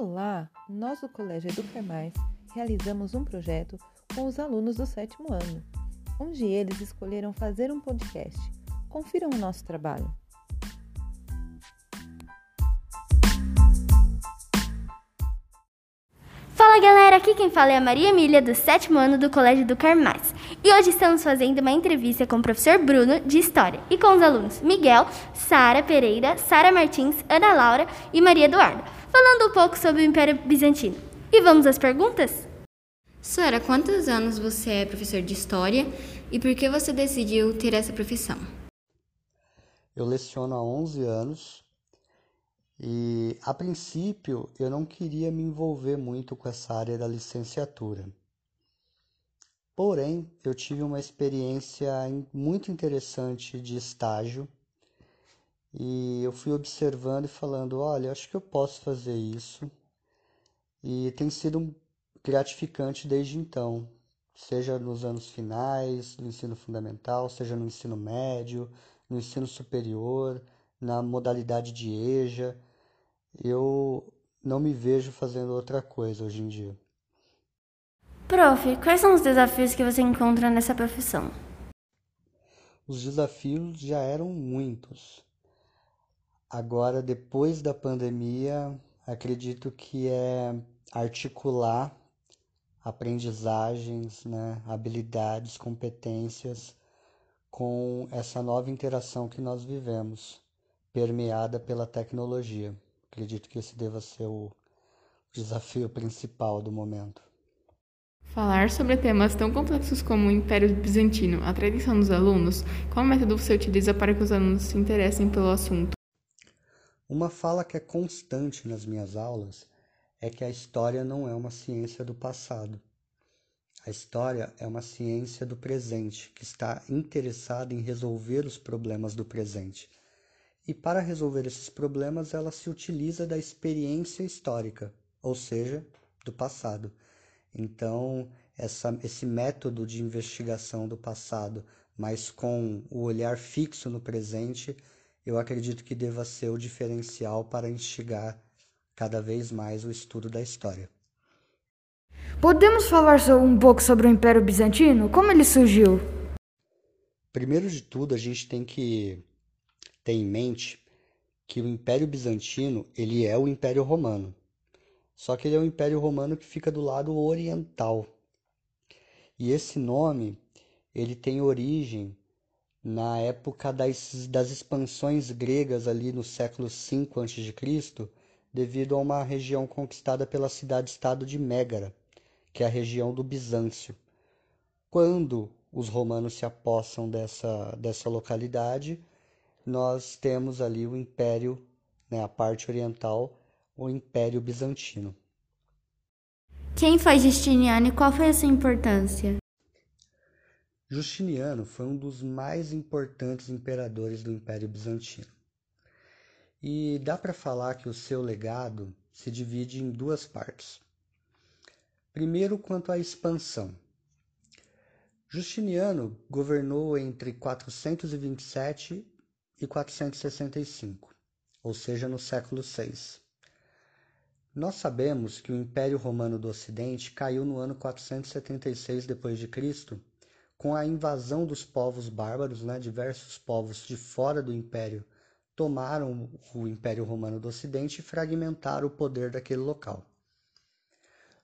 Olá! Nós do Colégio Educar Mais realizamos um projeto com os alunos do sétimo ano, onde eles escolheram fazer um podcast. Confiram o nosso trabalho. Fala galera, aqui quem fala é a Maria Emília, do sétimo ano do Colégio Educar Mais. E hoje estamos fazendo uma entrevista com o professor Bruno, de História, e com os alunos Miguel, Sara Pereira, Sara Martins, Ana Laura e Maria Eduarda, falando um pouco sobre o Império Bizantino. E vamos às perguntas? Sara, quantos anos você é professor de História e por que você decidiu ter essa profissão? Eu leciono há 11 anos e, a princípio, eu não queria me envolver muito com essa área da licenciatura. Porém, eu tive uma experiência muito interessante de estágio e eu fui observando e falando: olha, acho que eu posso fazer isso. E tem sido gratificante desde então, seja nos anos finais do ensino fundamental, seja no ensino médio, no ensino superior, na modalidade de EJA eu não me vejo fazendo outra coisa hoje em dia. Prof, quais são os desafios que você encontra nessa profissão? Os desafios já eram muitos. Agora, depois da pandemia, acredito que é articular aprendizagens, né, habilidades, competências com essa nova interação que nós vivemos, permeada pela tecnologia. Acredito que esse deva ser o desafio principal do momento. Falar sobre temas tão complexos como o Império Bizantino, a tradição dos alunos, qual método você utiliza para que os alunos se interessem pelo assunto? Uma fala que é constante nas minhas aulas é que a história não é uma ciência do passado. A história é uma ciência do presente, que está interessada em resolver os problemas do presente e para resolver esses problemas ela se utiliza da experiência histórica, ou seja, do passado. Então, essa, esse método de investigação do passado, mas com o olhar fixo no presente, eu acredito que deva ser o diferencial para instigar cada vez mais o estudo da história. Podemos falar um pouco sobre o Império Bizantino? Como ele surgiu? Primeiro de tudo, a gente tem que ter em mente que o Império Bizantino ele é o Império Romano. Só que ele é o Império Romano que fica do lado oriental. E esse nome ele tem origem na época das, das expansões gregas ali no século V a.C., devido a uma região conquistada pela cidade-estado de Mégara, que é a região do Bizâncio. Quando os romanos se apossam dessa, dessa localidade, nós temos ali o Império, né, a parte oriental, o Império Bizantino. Quem foi Justiniano e qual foi a sua importância? Justiniano foi um dos mais importantes imperadores do Império Bizantino. E dá para falar que o seu legado se divide em duas partes. Primeiro, quanto à expansão. Justiniano governou entre 427 e 465, ou seja, no século VI. Nós sabemos que o Império Romano do Ocidente caiu no ano 476 d.C., com a invasão dos povos bárbaros, né? diversos povos de fora do Império tomaram o Império Romano do Ocidente e fragmentaram o poder daquele local.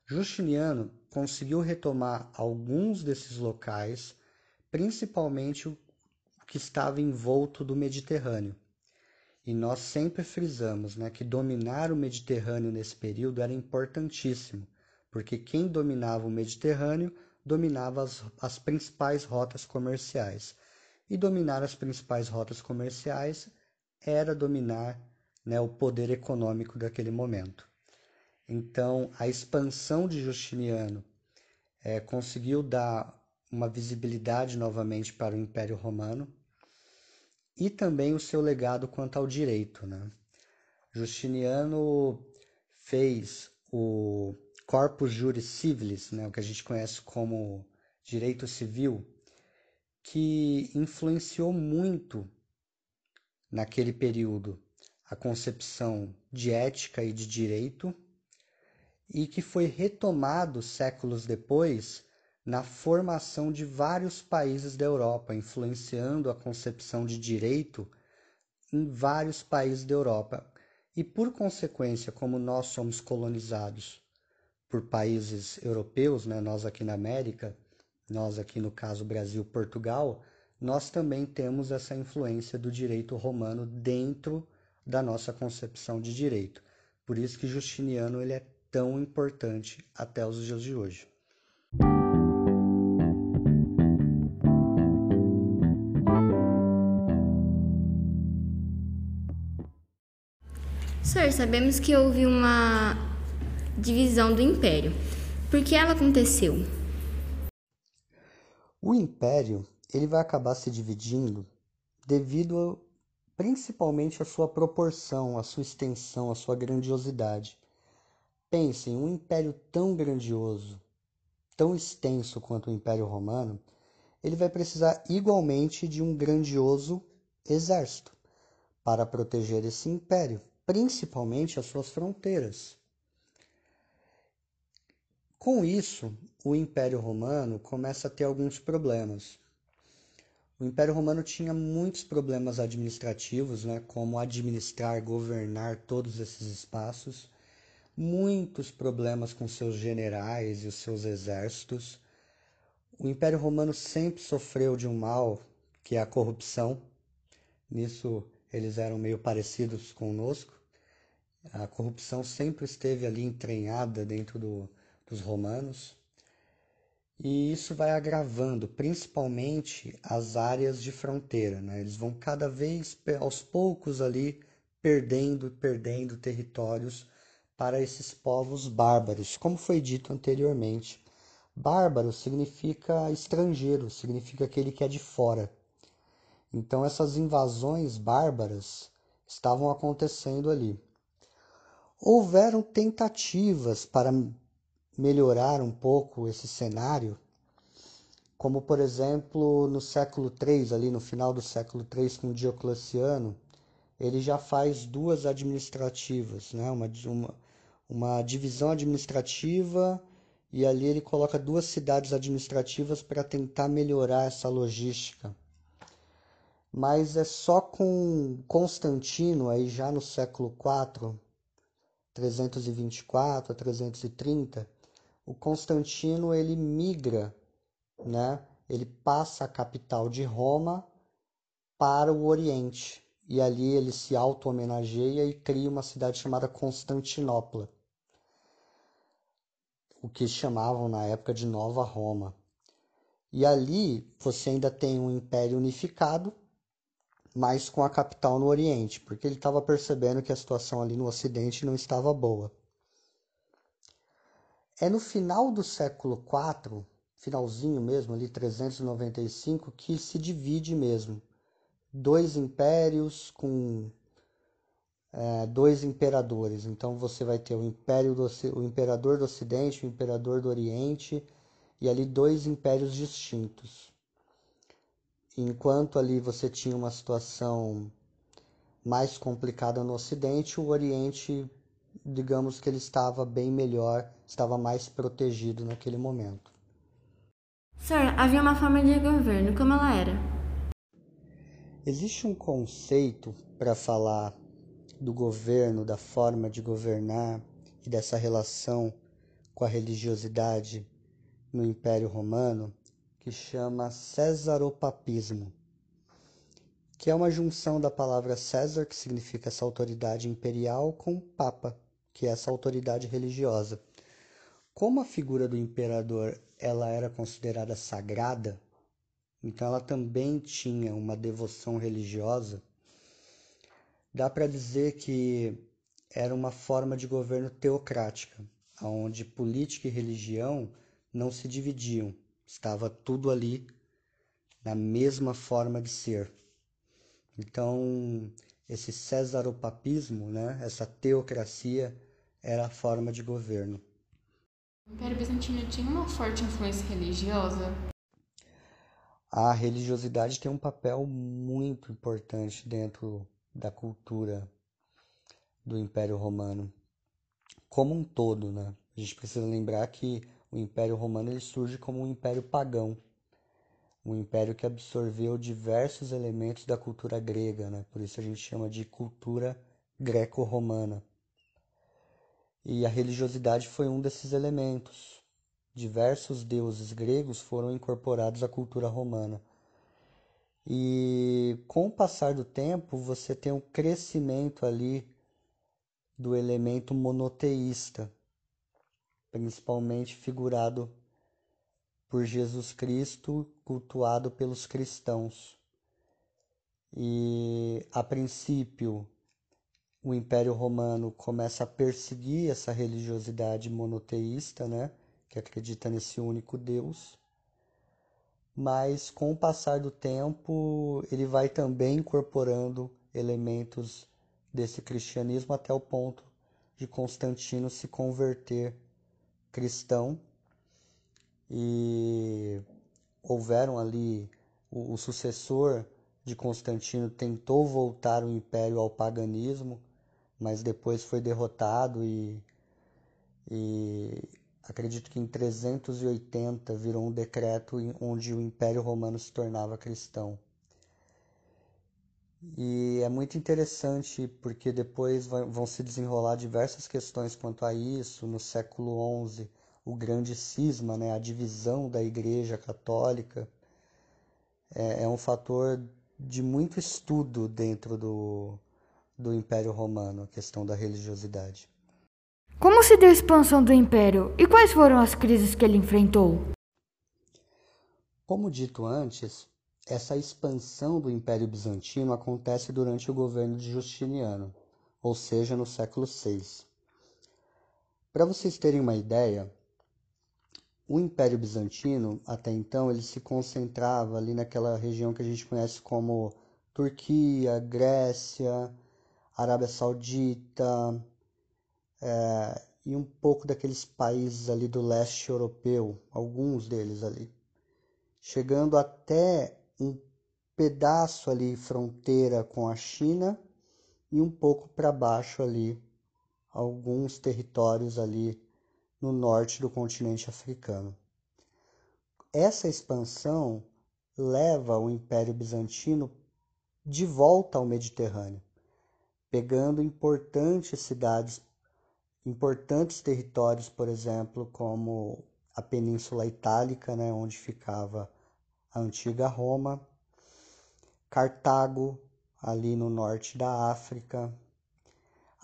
Justiniano conseguiu retomar alguns desses locais, principalmente que estava envolto do Mediterrâneo. E nós sempre frisamos né, que dominar o Mediterrâneo nesse período era importantíssimo, porque quem dominava o Mediterrâneo dominava as, as principais rotas comerciais. E dominar as principais rotas comerciais era dominar né, o poder econômico daquele momento. Então, a expansão de Justiniano é, conseguiu dar uma visibilidade novamente para o Império Romano, e também o seu legado quanto ao direito. Né? Justiniano fez o Corpus Juris Civilis, né, o que a gente conhece como direito civil, que influenciou muito naquele período a concepção de ética e de direito, e que foi retomado séculos depois na formação de vários países da Europa, influenciando a concepção de direito em vários países da Europa. E por consequência, como nós somos colonizados por países europeus, né, nós aqui na América, nós aqui no caso Brasil, Portugal, nós também temos essa influência do direito romano dentro da nossa concepção de direito. Por isso que Justiniano ele é tão importante até os dias de hoje. Sir, sabemos que houve uma divisão do império. Por que ela aconteceu? O império ele vai acabar se dividindo devido principalmente à sua proporção, à sua extensão, à sua grandiosidade. Pensem, um império tão grandioso, tão extenso quanto o Império Romano, ele vai precisar igualmente de um grandioso exército para proteger esse império principalmente as suas fronteiras. Com isso, o Império Romano começa a ter alguns problemas. O Império Romano tinha muitos problemas administrativos, né, como administrar, governar todos esses espaços, muitos problemas com seus generais e os seus exércitos. O Império Romano sempre sofreu de um mal, que é a corrupção. Nisso eles eram meio parecidos conosco. A corrupção sempre esteve ali entranhada dentro do, dos romanos. E isso vai agravando, principalmente as áreas de fronteira. Né? Eles vão cada vez, aos poucos ali, perdendo e perdendo territórios para esses povos bárbaros, como foi dito anteriormente. Bárbaro significa estrangeiro, significa aquele que é de fora. Então essas invasões bárbaras estavam acontecendo ali. Houveram tentativas para melhorar um pouco esse cenário, como por exemplo no século III, ali no final do século III com Diocleciano, ele já faz duas administrativas, né? uma, uma, uma divisão administrativa e ali ele coloca duas cidades administrativas para tentar melhorar essa logística mas é só com Constantino, aí já no século IV, 324 a 330, o Constantino ele migra, né? Ele passa a capital de Roma para o Oriente e ali ele se auto-homenageia e cria uma cidade chamada Constantinopla, o que chamavam na época de Nova Roma. E ali você ainda tem um império unificado, mas com a capital no Oriente, porque ele estava percebendo que a situação ali no Ocidente não estava boa. É no final do século IV, finalzinho mesmo, ali 395, que se divide mesmo. Dois impérios com é, dois imperadores. Então você vai ter o, império do, o imperador do Ocidente, o imperador do Oriente, e ali dois impérios distintos enquanto ali você tinha uma situação mais complicada no Ocidente, o Oriente, digamos que ele estava bem melhor, estava mais protegido naquele momento. Sir, havia uma forma de governo, como ela era? Existe um conceito para falar do governo, da forma de governar e dessa relação com a religiosidade no Império Romano, que chama Césaropapismo, que é uma junção da palavra César, que significa essa autoridade imperial, com Papa, que é essa autoridade religiosa. Como a figura do imperador ela era considerada sagrada, então ela também tinha uma devoção religiosa, dá para dizer que era uma forma de governo teocrática, onde política e religião não se dividiam, Estava tudo ali na mesma forma de ser. Então, esse cesaropapismo, né, essa teocracia, era a forma de governo. O Império Bizantino tinha uma forte influência religiosa? A religiosidade tem um papel muito importante dentro da cultura do Império Romano, como um todo, né? A gente precisa lembrar que o Império Romano ele surge como um império pagão, um império que absorveu diversos elementos da cultura grega, né? por isso a gente chama de cultura greco-romana. E a religiosidade foi um desses elementos. Diversos deuses gregos foram incorporados à cultura romana. E com o passar do tempo, você tem um crescimento ali do elemento monoteísta, principalmente figurado por Jesus Cristo, cultuado pelos cristãos. E a princípio, o Império Romano começa a perseguir essa religiosidade monoteísta, né, que acredita nesse único Deus. Mas com o passar do tempo, ele vai também incorporando elementos desse cristianismo até o ponto de Constantino se converter cristão e houveram ali o, o sucessor de Constantino tentou voltar o império ao paganismo, mas depois foi derrotado e, e acredito que em 380 virou um decreto onde o Império Romano se tornava cristão. E é muito interessante porque depois vão se desenrolar diversas questões quanto a isso. No século XI, o grande cisma, né, a divisão da Igreja Católica, é, é um fator de muito estudo dentro do, do Império Romano, a questão da religiosidade. Como se deu a expansão do Império e quais foram as crises que ele enfrentou? Como dito antes, essa expansão do Império Bizantino acontece durante o governo de Justiniano, ou seja, no século VI. Para vocês terem uma ideia, o Império Bizantino, até então, ele se concentrava ali naquela região que a gente conhece como Turquia, Grécia, Arábia Saudita é, e um pouco daqueles países ali do leste europeu, alguns deles ali, chegando até um pedaço ali fronteira com a China e um pouco para baixo ali alguns territórios ali no norte do continente africano. Essa expansão leva o Império Bizantino de volta ao Mediterrâneo, pegando importantes cidades, importantes territórios, por exemplo, como a Península Itálica, né, onde ficava a antiga Roma, Cartago, ali no norte da África,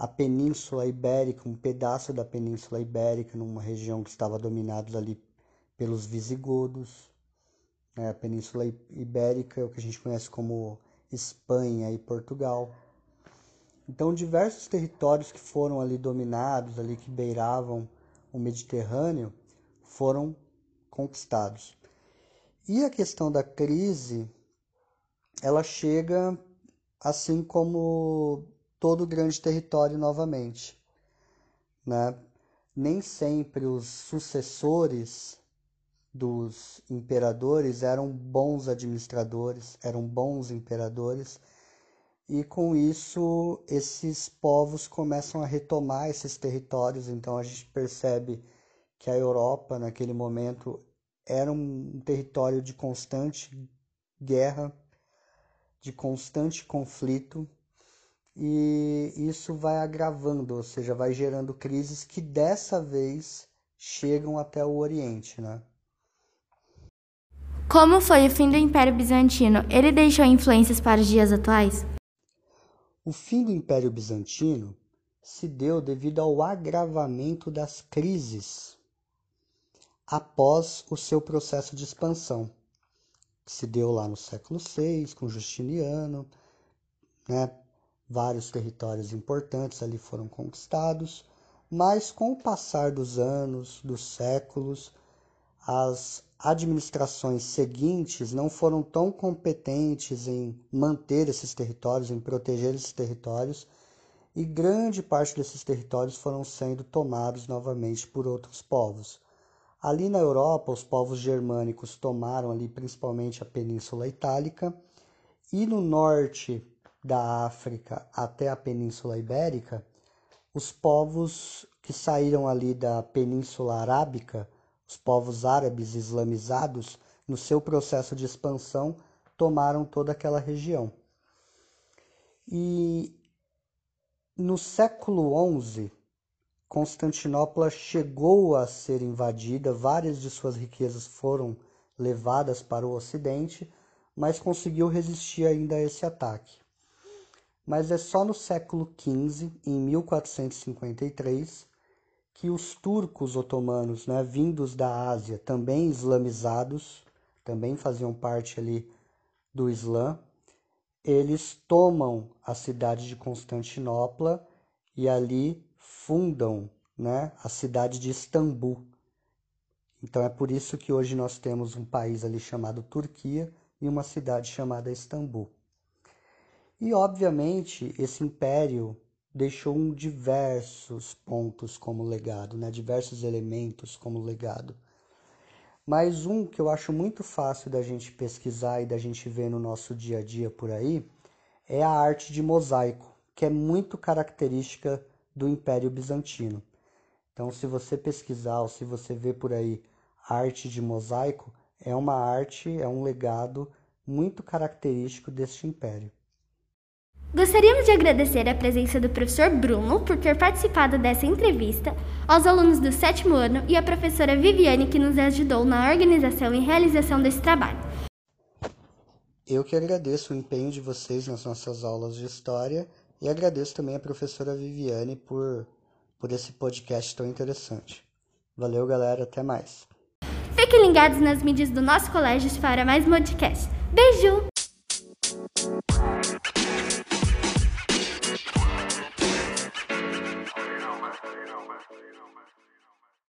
a Península Ibérica, um pedaço da Península Ibérica, numa região que estava dominada ali pelos visigodos. Né? A Península Ibérica é o que a gente conhece como Espanha e Portugal. Então, diversos territórios que foram ali dominados, ali que beiravam o Mediterrâneo, foram conquistados. E a questão da crise, ela chega assim como todo grande território novamente. Né? Nem sempre os sucessores dos imperadores eram bons administradores, eram bons imperadores, e com isso esses povos começam a retomar esses territórios. Então a gente percebe que a Europa, naquele momento, era um território de constante guerra, de constante conflito, e isso vai agravando, ou seja, vai gerando crises que dessa vez chegam até o Oriente, né? Como foi o fim do Império Bizantino? Ele deixou influências para os dias atuais? O fim do Império Bizantino se deu devido ao agravamento das crises após o seu processo de expansão, que se deu lá no século VI, com Justiniano, né? Vários territórios importantes ali foram conquistados, mas com o passar dos anos, dos séculos, as administrações seguintes não foram tão competentes em manter esses territórios, em proteger esses territórios, e grande parte desses territórios foram sendo tomados novamente por outros povos. Ali na Europa, os povos germânicos tomaram ali principalmente a Península Itálica e no norte da África até a Península Ibérica, os povos que saíram ali da Península Arábica, os povos árabes islamizados, no seu processo de expansão, tomaram toda aquela região. E no século XI, Constantinopla chegou a ser invadida, várias de suas riquezas foram levadas para o Ocidente, mas conseguiu resistir ainda a esse ataque. Mas é só no século XV, em 1453, que os turcos otomanos, né, vindos da Ásia, também islamizados, também faziam parte ali do Islã, eles tomam a cidade de Constantinopla e ali fundam né, a cidade de Istambul. Então é por isso que hoje nós temos um país ali chamado Turquia e uma cidade chamada Istambul. E obviamente esse império deixou diversos pontos como legado, né? diversos elementos como legado. Mas um que eu acho muito fácil da gente pesquisar e da gente ver no nosso dia a dia por aí é a arte de mosaico, que é muito característica do Império Bizantino. Então, se você pesquisar ou se você ver por aí arte de mosaico, é uma arte, é um legado muito característico deste império. Gostaríamos de agradecer a presença do professor Bruno por ter participado dessa entrevista, aos alunos do sétimo ano e à professora Viviane que nos ajudou na organização e realização desse trabalho. Eu que agradeço o empenho de vocês nas nossas aulas de história e agradeço também a professora Viviane por, por esse podcast tão interessante. Valeu, galera, até mais. Fiquem ligados nas mídias do nosso colégio para mais podcast. Beijo!